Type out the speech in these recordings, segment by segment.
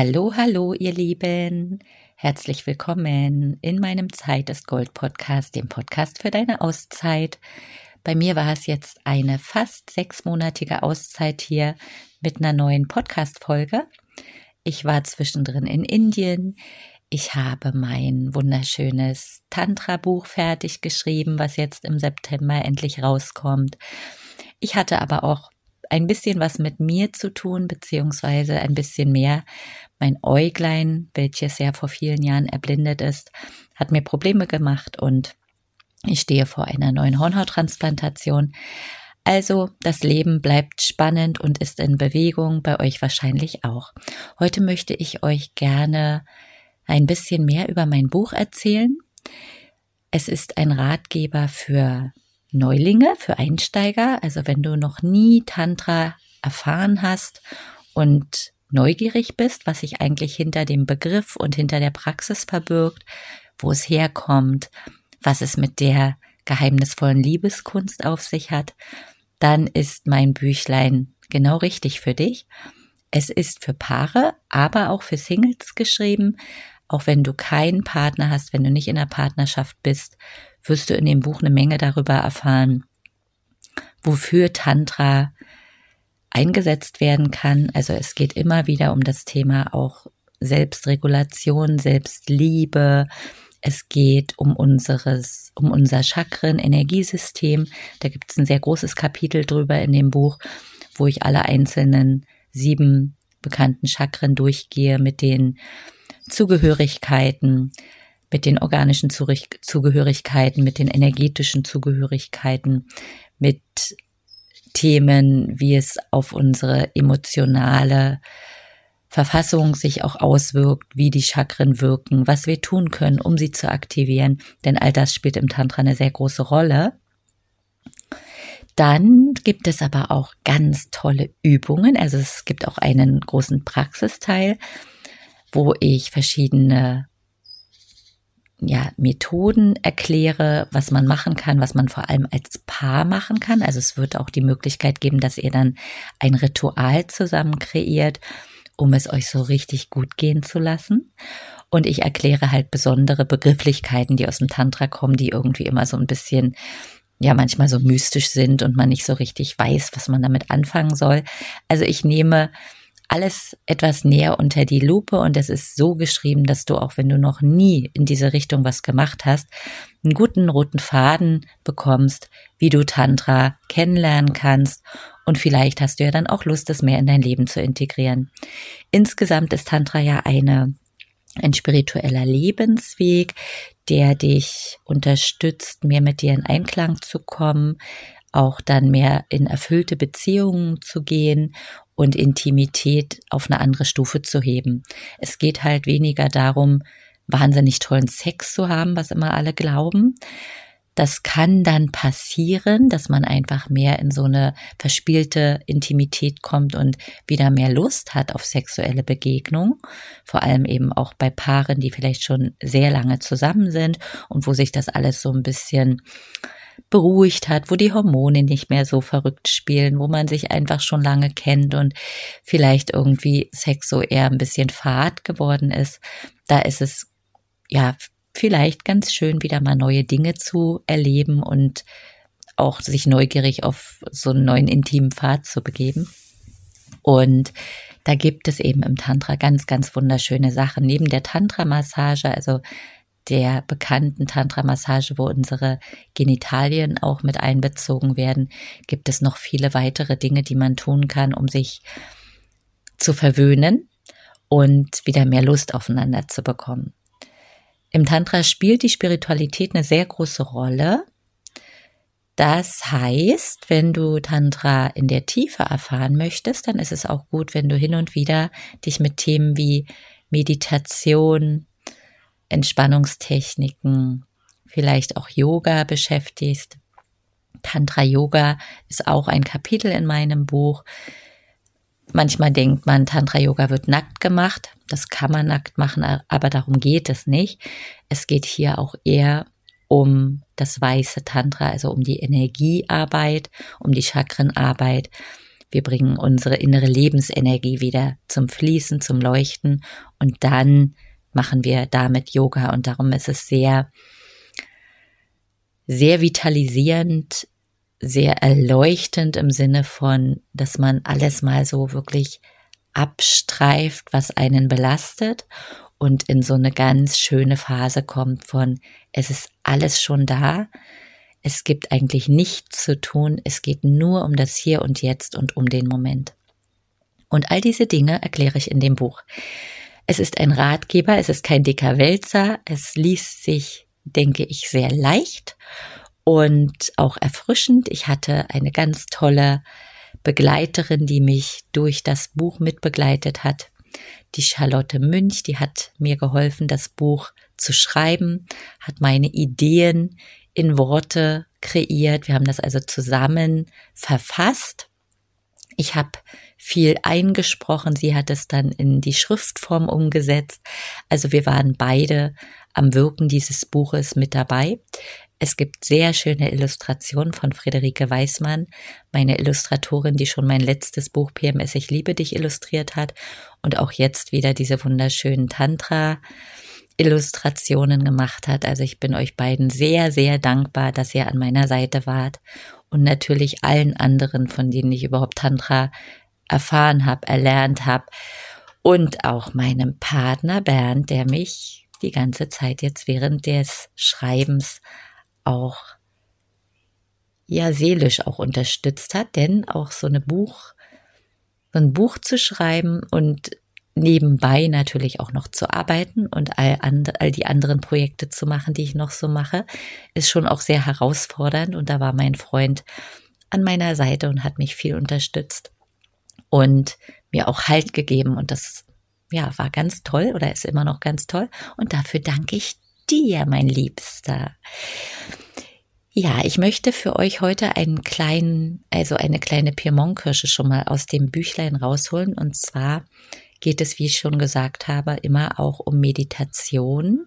Hallo, hallo, ihr Lieben. Herzlich willkommen in meinem Zeit ist Gold Podcast, dem Podcast für deine Auszeit. Bei mir war es jetzt eine fast sechsmonatige Auszeit hier mit einer neuen Podcast-Folge. Ich war zwischendrin in Indien. Ich habe mein wunderschönes Tantra-Buch fertig geschrieben, was jetzt im September endlich rauskommt. Ich hatte aber auch ein bisschen was mit mir zu tun, beziehungsweise ein bisschen mehr. Mein Äuglein, welches ja vor vielen Jahren erblindet ist, hat mir Probleme gemacht und ich stehe vor einer neuen Hornhauttransplantation. Also das Leben bleibt spannend und ist in Bewegung, bei euch wahrscheinlich auch. Heute möchte ich euch gerne ein bisschen mehr über mein Buch erzählen. Es ist ein Ratgeber für Neulinge, für Einsteiger. Also wenn du noch nie Tantra erfahren hast und neugierig bist, was sich eigentlich hinter dem Begriff und hinter der Praxis verbirgt, wo es herkommt, was es mit der geheimnisvollen Liebeskunst auf sich hat, dann ist mein Büchlein genau richtig für dich. Es ist für Paare, aber auch für Singles geschrieben. Auch wenn du keinen Partner hast, wenn du nicht in einer Partnerschaft bist, wirst du in dem Buch eine Menge darüber erfahren, wofür Tantra eingesetzt werden kann. Also es geht immer wieder um das Thema auch Selbstregulation, Selbstliebe. Es geht um unseres, um unser Chakren-Energiesystem. Da gibt es ein sehr großes Kapitel drüber in dem Buch, wo ich alle einzelnen sieben bekannten Chakren durchgehe mit den Zugehörigkeiten, mit den organischen Zugehörigkeiten, mit den energetischen Zugehörigkeiten, mit Themen, wie es auf unsere emotionale Verfassung sich auch auswirkt, wie die Chakren wirken, was wir tun können, um sie zu aktivieren, denn all das spielt im Tantra eine sehr große Rolle. Dann gibt es aber auch ganz tolle Übungen, also es gibt auch einen großen Praxisteil, wo ich verschiedene ja, Methoden erkläre, was man machen kann, was man vor allem als Paar machen kann. Also es wird auch die Möglichkeit geben, dass ihr dann ein Ritual zusammen kreiert, um es euch so richtig gut gehen zu lassen. Und ich erkläre halt besondere Begrifflichkeiten, die aus dem Tantra kommen, die irgendwie immer so ein bisschen ja manchmal so mystisch sind und man nicht so richtig weiß, was man damit anfangen soll. Also ich nehme alles etwas näher unter die Lupe und es ist so geschrieben, dass du auch wenn du noch nie in diese Richtung was gemacht hast, einen guten roten Faden bekommst, wie du Tantra kennenlernen kannst und vielleicht hast du ja dann auch Lust, es mehr in dein Leben zu integrieren. Insgesamt ist Tantra ja eine ein spiritueller Lebensweg, der dich unterstützt, mehr mit dir in Einklang zu kommen, auch dann mehr in erfüllte Beziehungen zu gehen und Intimität auf eine andere Stufe zu heben. Es geht halt weniger darum, wahnsinnig tollen Sex zu haben, was immer alle glauben. Das kann dann passieren, dass man einfach mehr in so eine verspielte Intimität kommt und wieder mehr Lust hat auf sexuelle Begegnung. Vor allem eben auch bei Paaren, die vielleicht schon sehr lange zusammen sind und wo sich das alles so ein bisschen beruhigt hat, wo die Hormone nicht mehr so verrückt spielen, wo man sich einfach schon lange kennt und vielleicht irgendwie Sex so eher ein bisschen fad geworden ist, da ist es ja vielleicht ganz schön wieder mal neue Dinge zu erleben und auch sich neugierig auf so einen neuen intimen Pfad zu begeben. Und da gibt es eben im Tantra ganz, ganz wunderschöne Sachen. Neben der Tantra-Massage, also der bekannten Tantra-Massage, wo unsere Genitalien auch mit einbezogen werden, gibt es noch viele weitere Dinge, die man tun kann, um sich zu verwöhnen und wieder mehr Lust aufeinander zu bekommen. Im Tantra spielt die Spiritualität eine sehr große Rolle. Das heißt, wenn du Tantra in der Tiefe erfahren möchtest, dann ist es auch gut, wenn du hin und wieder dich mit Themen wie Meditation, Entspannungstechniken, vielleicht auch Yoga beschäftigst. Tantra Yoga ist auch ein Kapitel in meinem Buch. Manchmal denkt man, Tantra Yoga wird nackt gemacht. Das kann man nackt machen, aber darum geht es nicht. Es geht hier auch eher um das weiße Tantra, also um die Energiearbeit, um die Chakrenarbeit, Wir bringen unsere innere Lebensenergie wieder zum Fließen, zum Leuchten und dann machen wir damit Yoga und darum ist es sehr, sehr vitalisierend, sehr erleuchtend im Sinne von, dass man alles mal so wirklich abstreift, was einen belastet und in so eine ganz schöne Phase kommt von, es ist alles schon da, es gibt eigentlich nichts zu tun, es geht nur um das Hier und Jetzt und um den Moment. Und all diese Dinge erkläre ich in dem Buch. Es ist ein Ratgeber, es ist kein dicker Wälzer, es liest sich, denke ich, sehr leicht und auch erfrischend. Ich hatte eine ganz tolle Begleiterin, die mich durch das Buch mitbegleitet hat. Die Charlotte Münch, die hat mir geholfen, das Buch zu schreiben, hat meine Ideen in Worte kreiert. Wir haben das also zusammen verfasst. Ich habe viel eingesprochen, sie hat es dann in die Schriftform umgesetzt. Also wir waren beide am Wirken dieses Buches mit dabei. Es gibt sehr schöne Illustrationen von Friederike Weismann, meine Illustratorin, die schon mein letztes Buch PMS Ich liebe dich illustriert hat und auch jetzt wieder diese wunderschönen Tantra Illustrationen gemacht hat. Also ich bin euch beiden sehr, sehr dankbar, dass ihr an meiner Seite wart und natürlich allen anderen, von denen ich überhaupt Tantra erfahren habe, erlernt habe und auch meinem Partner Bernd, der mich die ganze Zeit jetzt während des Schreibens auch ja seelisch auch unterstützt hat, denn auch so eine Buch, so ein Buch zu schreiben und nebenbei natürlich auch noch zu arbeiten und all, and, all die anderen Projekte zu machen, die ich noch so mache, ist schon auch sehr herausfordernd und da war mein Freund an meiner Seite und hat mich viel unterstützt und mir auch Halt gegeben und das ja war ganz toll oder ist immer noch ganz toll und dafür danke ich dir, mein Liebster. Ja, ich möchte für euch heute einen kleinen, also eine kleine Piemont-Kirsche schon mal aus dem Büchlein rausholen. Und zwar geht es, wie ich schon gesagt habe, immer auch um Meditation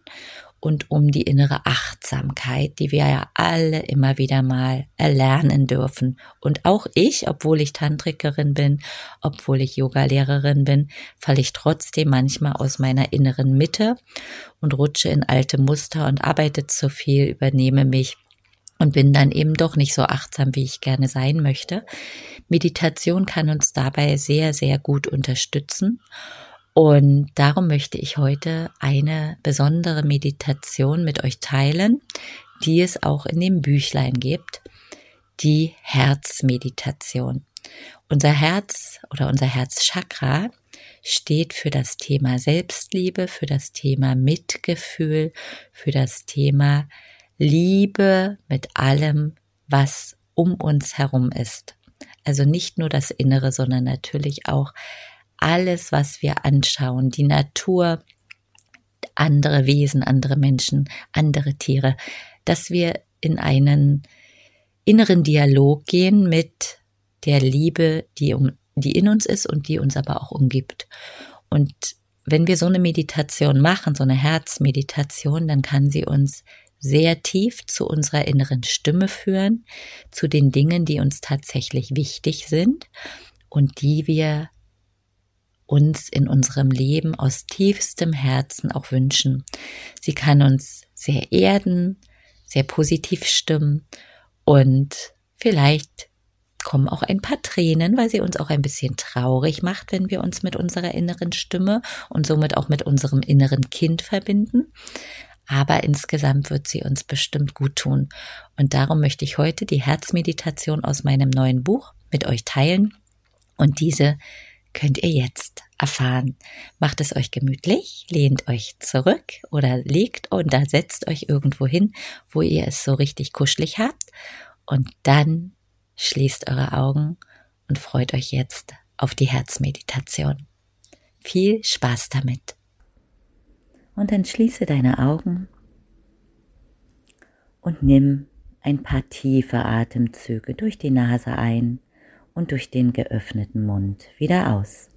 und um die innere Achtsamkeit, die wir ja alle immer wieder mal erlernen dürfen. Und auch ich, obwohl ich Tantrikerin bin, obwohl ich Yogalehrerin bin, falle ich trotzdem manchmal aus meiner inneren Mitte und rutsche in alte Muster und arbeite zu viel, übernehme mich und bin dann eben doch nicht so achtsam, wie ich gerne sein möchte. Meditation kann uns dabei sehr, sehr gut unterstützen. Und darum möchte ich heute eine besondere Meditation mit euch teilen, die es auch in dem Büchlein gibt, die Herzmeditation. Unser Herz oder unser Herzchakra steht für das Thema Selbstliebe, für das Thema Mitgefühl, für das Thema Liebe mit allem, was um uns herum ist. Also nicht nur das Innere, sondern natürlich auch alles, was wir anschauen, die Natur, andere Wesen, andere Menschen, andere Tiere, dass wir in einen inneren Dialog gehen mit der Liebe, die, um, die in uns ist und die uns aber auch umgibt. Und wenn wir so eine Meditation machen, so eine Herzmeditation, dann kann sie uns sehr tief zu unserer inneren Stimme führen, zu den Dingen, die uns tatsächlich wichtig sind und die wir uns in unserem Leben aus tiefstem Herzen auch wünschen. Sie kann uns sehr erden, sehr positiv stimmen und vielleicht kommen auch ein paar Tränen, weil sie uns auch ein bisschen traurig macht, wenn wir uns mit unserer inneren Stimme und somit auch mit unserem inneren Kind verbinden. Aber insgesamt wird sie uns bestimmt gut tun. Und darum möchte ich heute die Herzmeditation aus meinem neuen Buch mit euch teilen. Und diese könnt ihr jetzt erfahren. Macht es euch gemütlich, lehnt euch zurück oder legt oder setzt euch irgendwo hin, wo ihr es so richtig kuschelig habt und dann schließt eure Augen und freut euch jetzt auf die Herzmeditation. Viel Spaß damit. Und dann schließe deine Augen und nimm ein paar tiefe Atemzüge durch die Nase ein und durch den geöffneten Mund wieder aus.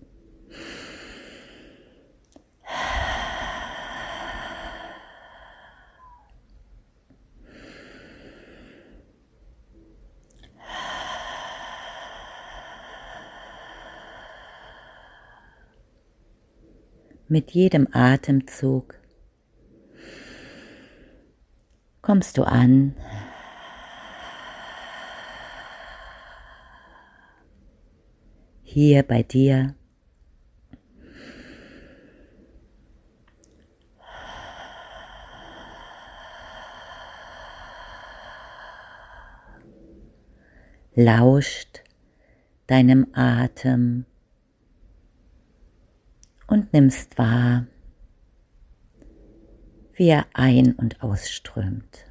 Mit jedem Atemzug kommst du an. Hier bei dir. Lauscht deinem Atem und nimmst wahr, wie er ein- und ausströmt.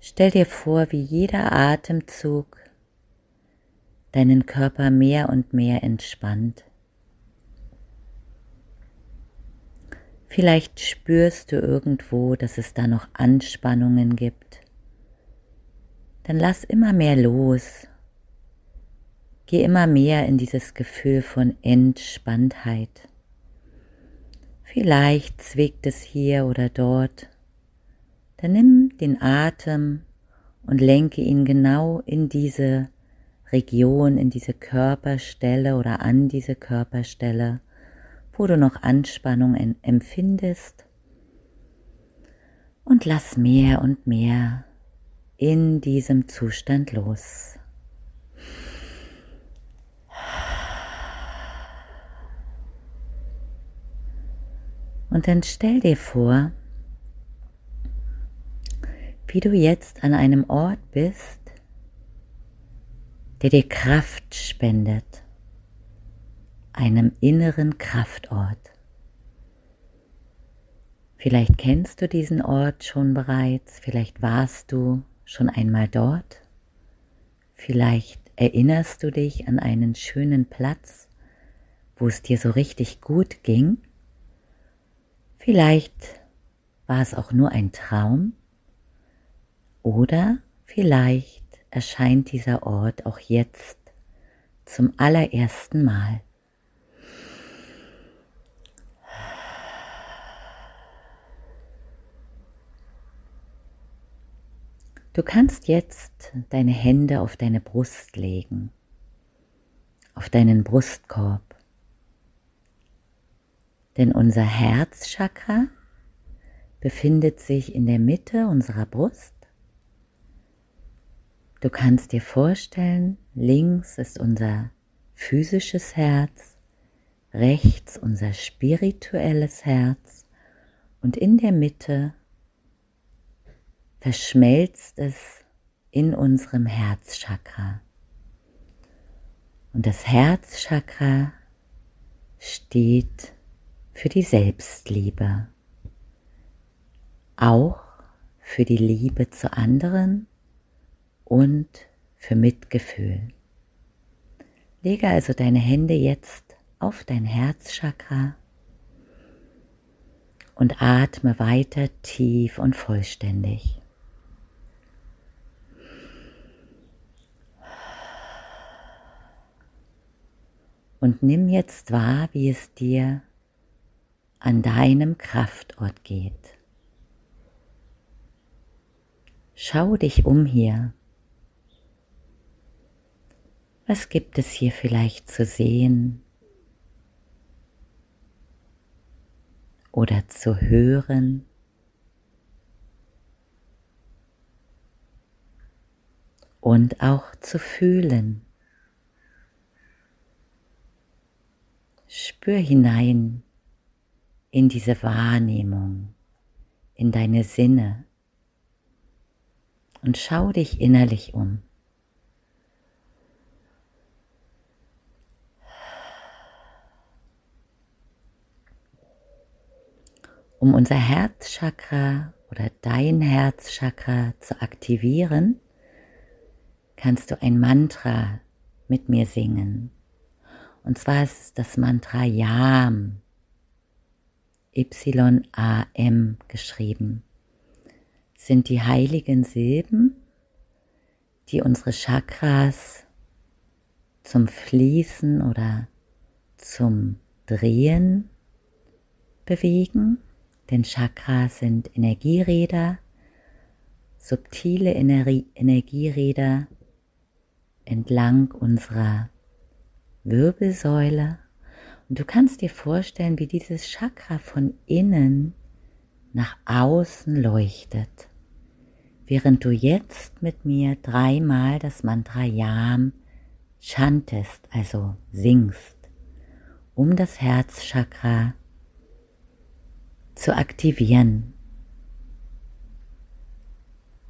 Stell dir vor, wie jeder Atemzug deinen Körper mehr und mehr entspannt. Vielleicht spürst du irgendwo, dass es da noch Anspannungen gibt. Dann lass immer mehr los. Geh immer mehr in dieses Gefühl von Entspanntheit. Vielleicht zwickt es hier oder dort. Dann nimm den Atem und lenke ihn genau in diese Region, in diese Körperstelle oder an diese Körperstelle wo du noch Anspannung empfindest. Und lass mehr und mehr in diesem Zustand los. Und dann stell dir vor, wie du jetzt an einem Ort bist, der dir Kraft spendet einem inneren Kraftort. Vielleicht kennst du diesen Ort schon bereits, vielleicht warst du schon einmal dort, vielleicht erinnerst du dich an einen schönen Platz, wo es dir so richtig gut ging, vielleicht war es auch nur ein Traum. Oder vielleicht erscheint dieser Ort auch jetzt zum allerersten Mal. Du kannst jetzt deine Hände auf deine Brust legen, auf deinen Brustkorb. Denn unser Herzchakra befindet sich in der Mitte unserer Brust. Du kannst dir vorstellen, links ist unser physisches Herz, rechts unser spirituelles Herz und in der Mitte verschmelzt es in unserem Herzchakra. Und das Herzchakra steht für die Selbstliebe, auch für die Liebe zu anderen und für Mitgefühl. Lege also deine Hände jetzt auf dein Herzchakra und atme weiter tief und vollständig. Und nimm jetzt wahr, wie es dir an deinem Kraftort geht. Schau dich um hier. Was gibt es hier vielleicht zu sehen oder zu hören? Und auch zu fühlen. Spür hinein in diese Wahrnehmung, in deine Sinne und schau dich innerlich um. Um unser Herzchakra oder dein Herzchakra zu aktivieren, kannst du ein Mantra mit mir singen. Und zwar ist es das Mantra Yam, Y-A-M geschrieben, sind die heiligen Silben, die unsere Chakras zum Fließen oder zum Drehen bewegen, denn Chakras sind Energieräder subtile Energieräder entlang unserer Wirbelsäule und du kannst dir vorstellen, wie dieses Chakra von innen nach außen leuchtet, während du jetzt mit mir dreimal das Mantra Yam chantest, also singst, um das Herzchakra zu aktivieren.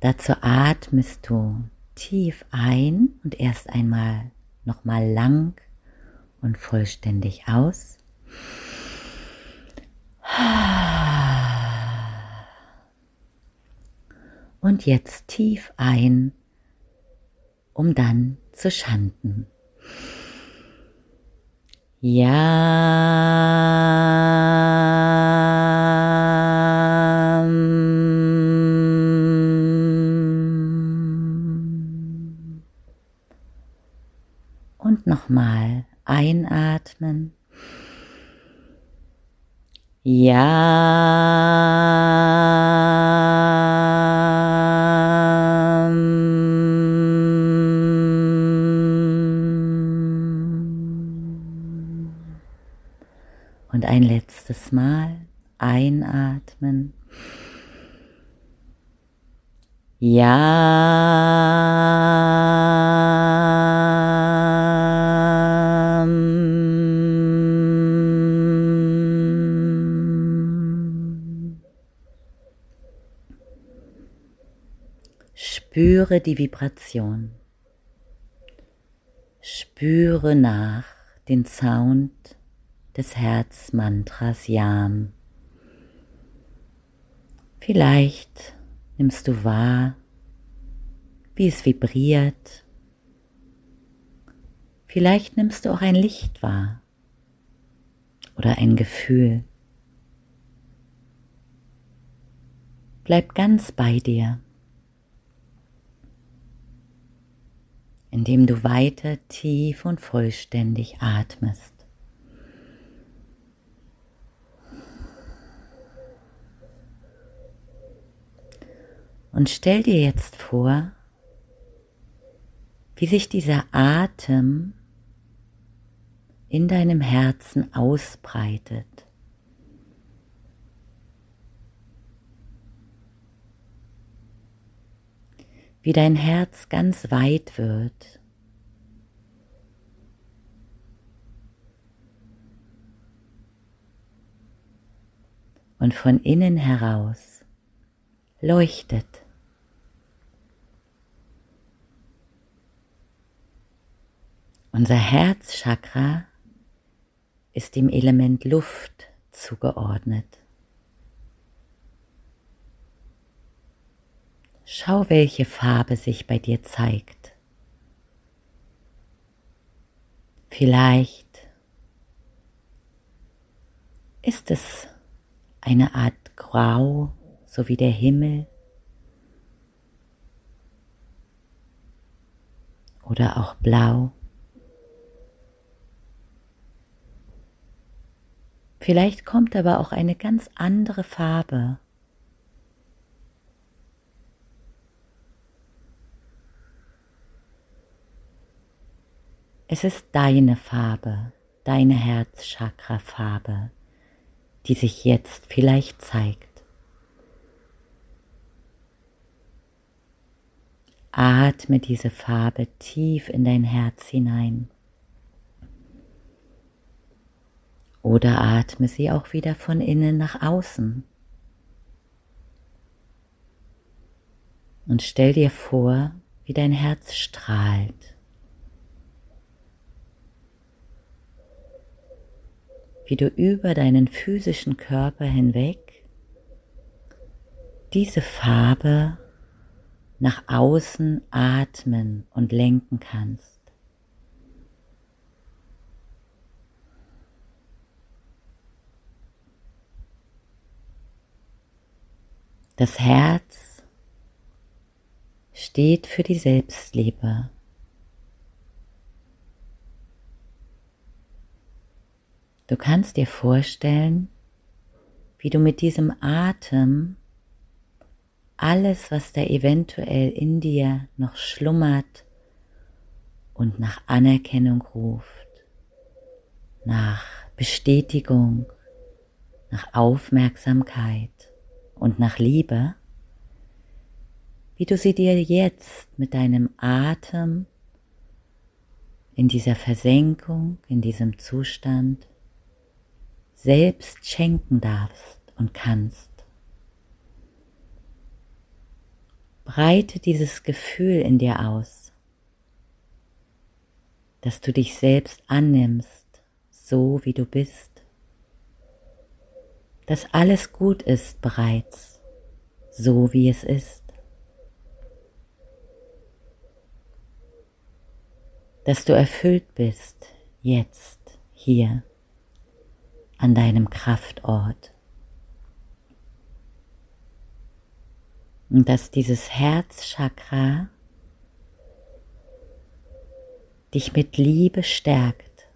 Dazu atmest du tief ein und erst einmal nochmal lang und vollständig aus. Und jetzt tief ein, um dann zu schanden. Ja. nochmal einatmen. Ja. Und ein letztes Mal einatmen. Ja. Spüre die Vibration. Spüre nach den Sound des Herzmantras Yam. Vielleicht nimmst du wahr, wie es vibriert. Vielleicht nimmst du auch ein Licht wahr oder ein Gefühl. Bleib ganz bei dir. Indem du weiter tief und vollständig atmest. Und stell dir jetzt vor, wie sich dieser Atem in deinem Herzen ausbreitet. Wie dein Herz ganz weit wird. Und von innen heraus leuchtet. Unser Herzchakra ist dem Element Luft zugeordnet. Schau, welche Farbe sich bei dir zeigt. Vielleicht ist es eine Art Grau, so wie der Himmel. Oder auch Blau. Vielleicht kommt aber auch eine ganz andere Farbe Es ist deine Farbe, deine Herzchakra-Farbe, die sich jetzt vielleicht zeigt. Atme diese Farbe tief in dein Herz hinein. Oder atme sie auch wieder von innen nach außen. Und stell dir vor, wie dein Herz strahlt. Wie du über deinen physischen Körper hinweg diese Farbe nach außen atmen und lenken kannst. Das Herz steht für die Selbstliebe. Du kannst dir vorstellen, wie du mit diesem Atem alles, was da eventuell in dir noch schlummert und nach Anerkennung ruft, nach Bestätigung, nach Aufmerksamkeit und nach Liebe, wie du sie dir jetzt mit deinem Atem in dieser Versenkung, in diesem Zustand selbst schenken darfst und kannst. Breite dieses Gefühl in dir aus, dass du dich selbst annimmst, so wie du bist, dass alles gut ist bereits, so wie es ist, dass du erfüllt bist jetzt hier an deinem Kraftort. Und dass dieses Herzchakra dich mit Liebe stärkt,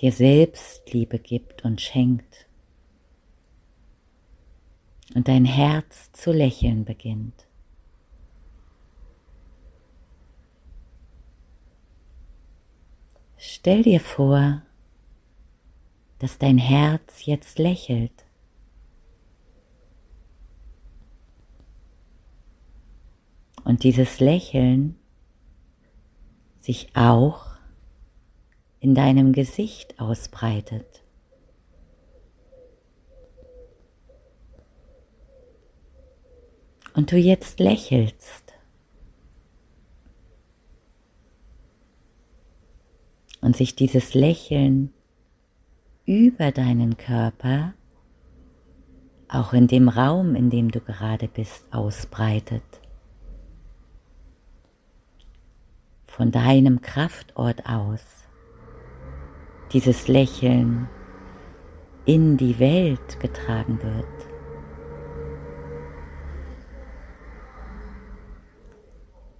dir selbst Liebe gibt und schenkt und dein Herz zu lächeln beginnt. Stell dir vor, dass dein Herz jetzt lächelt. Und dieses Lächeln sich auch in deinem Gesicht ausbreitet. Und du jetzt lächelst. Und sich dieses Lächeln über deinen Körper, auch in dem Raum, in dem du gerade bist, ausbreitet. Von deinem Kraftort aus dieses Lächeln in die Welt getragen wird.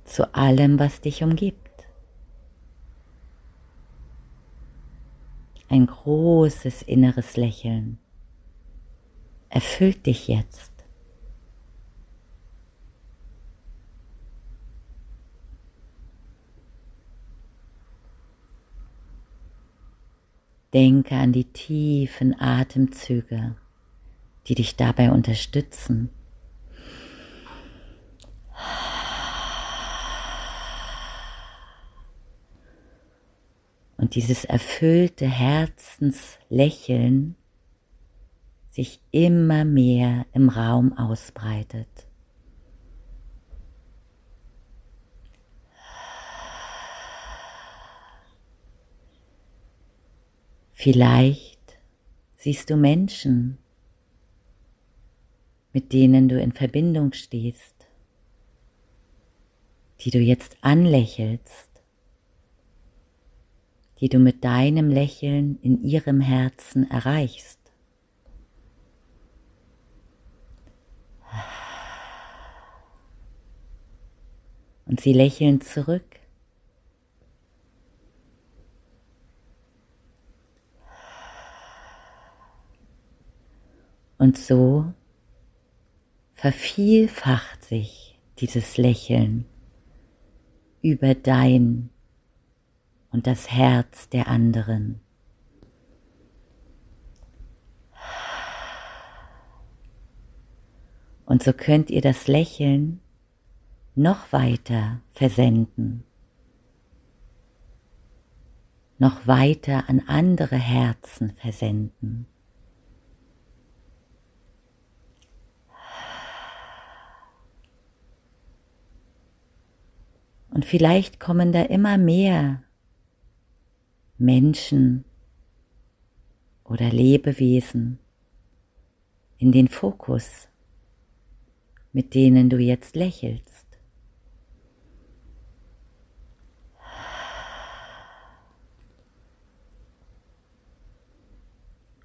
Zu allem, was dich umgibt. Ein großes inneres Lächeln erfüllt dich jetzt. Denke an die tiefen Atemzüge, die dich dabei unterstützen. Und dieses erfüllte Herzenslächeln sich immer mehr im Raum ausbreitet. Vielleicht siehst du Menschen, mit denen du in Verbindung stehst, die du jetzt anlächelst die du mit deinem Lächeln in ihrem Herzen erreichst. Und sie lächeln zurück. Und so vervielfacht sich dieses Lächeln über dein und das Herz der anderen. Und so könnt ihr das Lächeln noch weiter versenden, noch weiter an andere Herzen versenden. Und vielleicht kommen da immer mehr Menschen oder Lebewesen in den Fokus, mit denen du jetzt lächelst.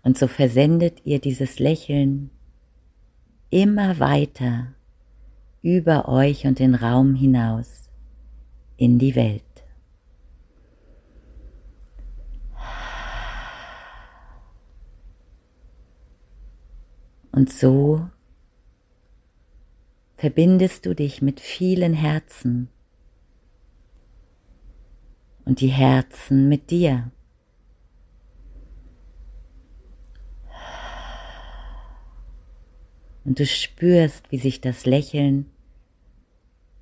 Und so versendet ihr dieses Lächeln immer weiter über euch und den Raum hinaus in die Welt. Und so verbindest du dich mit vielen Herzen und die Herzen mit dir. Und du spürst, wie sich das Lächeln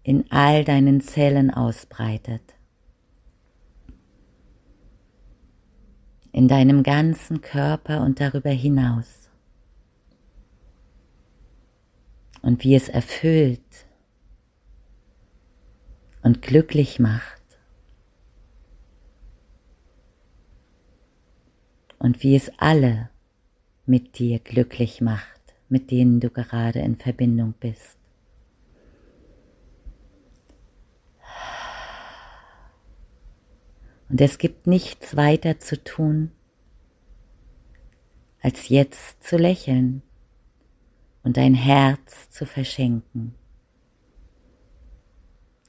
in all deinen Zellen ausbreitet. In deinem ganzen Körper und darüber hinaus. Und wie es erfüllt und glücklich macht. Und wie es alle mit dir glücklich macht mit denen du gerade in Verbindung bist. Und es gibt nichts weiter zu tun, als jetzt zu lächeln und dein Herz zu verschenken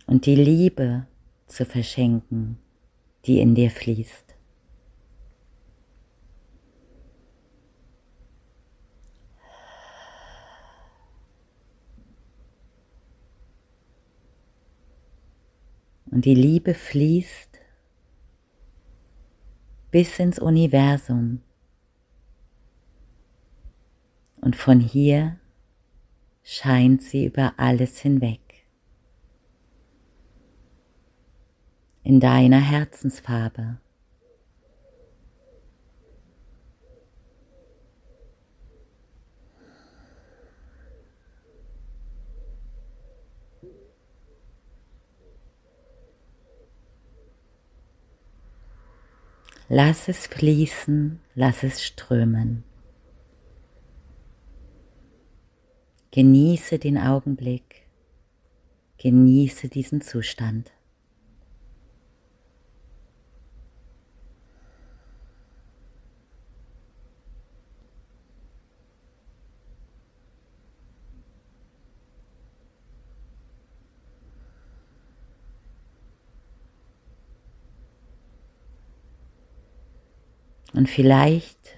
und die Liebe zu verschenken, die in dir fließt. Und die Liebe fließt bis ins Universum. Und von hier scheint sie über alles hinweg. In deiner Herzensfarbe. Lass es fließen, lass es strömen. Genieße den Augenblick, genieße diesen Zustand. Und vielleicht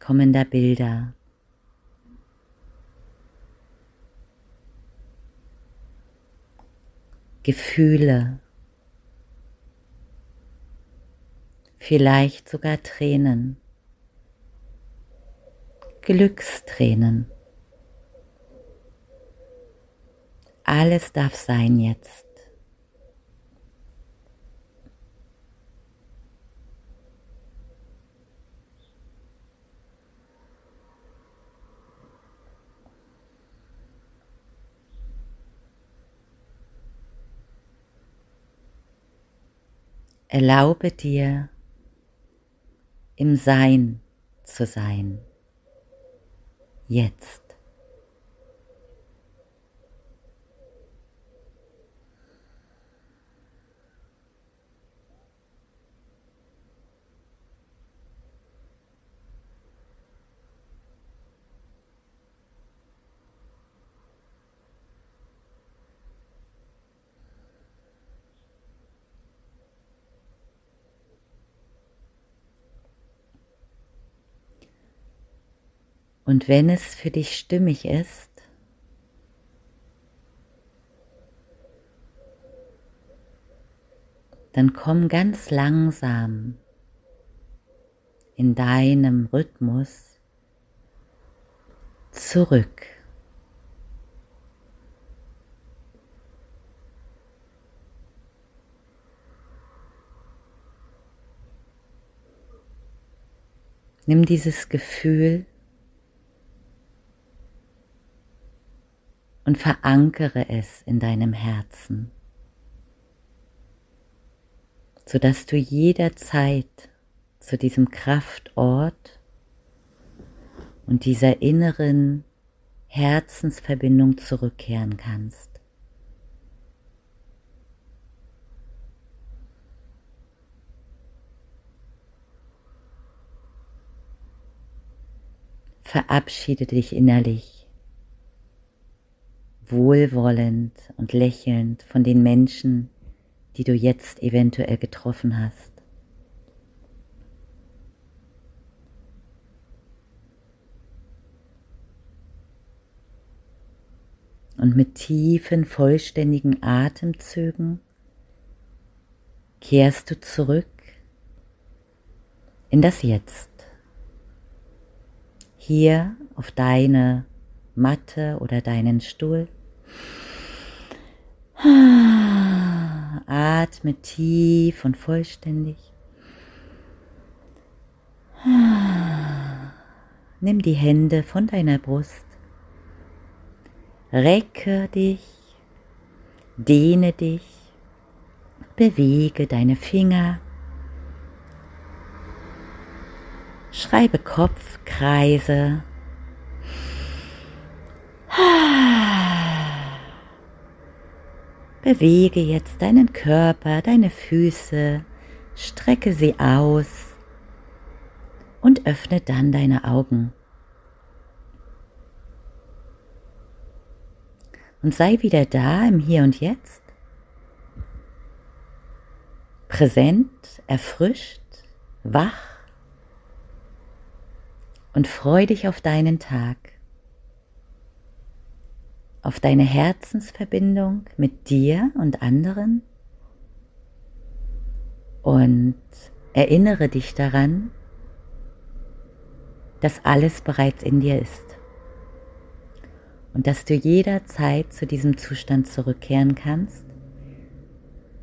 kommen da Bilder. Gefühle, vielleicht sogar Tränen, Glückstränen. Alles darf sein jetzt. Erlaube dir, im Sein zu sein. Jetzt. Und wenn es für dich stimmig ist, dann komm ganz langsam in deinem Rhythmus zurück. Nimm dieses Gefühl und verankere es in deinem Herzen, sodass du jederzeit zu diesem Kraftort und dieser inneren Herzensverbindung zurückkehren kannst. Verabschiede dich innerlich wohlwollend und lächelnd von den Menschen, die du jetzt eventuell getroffen hast. Und mit tiefen, vollständigen Atemzügen kehrst du zurück in das Jetzt. Hier auf deine Matte oder deinen Stuhl. Atme tief und vollständig. Nimm die Hände von deiner Brust. Recke dich, dehne dich, bewege deine Finger. Schreibe Kopfkreise. Bewege jetzt deinen Körper, deine Füße, strecke sie aus und öffne dann deine Augen. Und sei wieder da im Hier und Jetzt, präsent, erfrischt, wach. Und freu dich auf deinen Tag, auf deine Herzensverbindung mit dir und anderen und erinnere dich daran, dass alles bereits in dir ist und dass du jederzeit zu diesem Zustand zurückkehren kannst,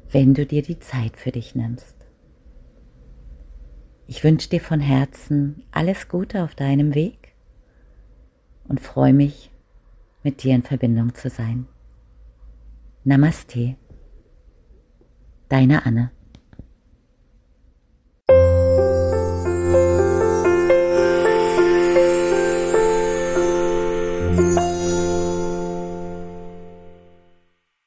wenn du dir die Zeit für dich nimmst. Ich wünsche dir von Herzen alles Gute auf deinem Weg und freue mich, mit dir in Verbindung zu sein. Namaste, deine Anne.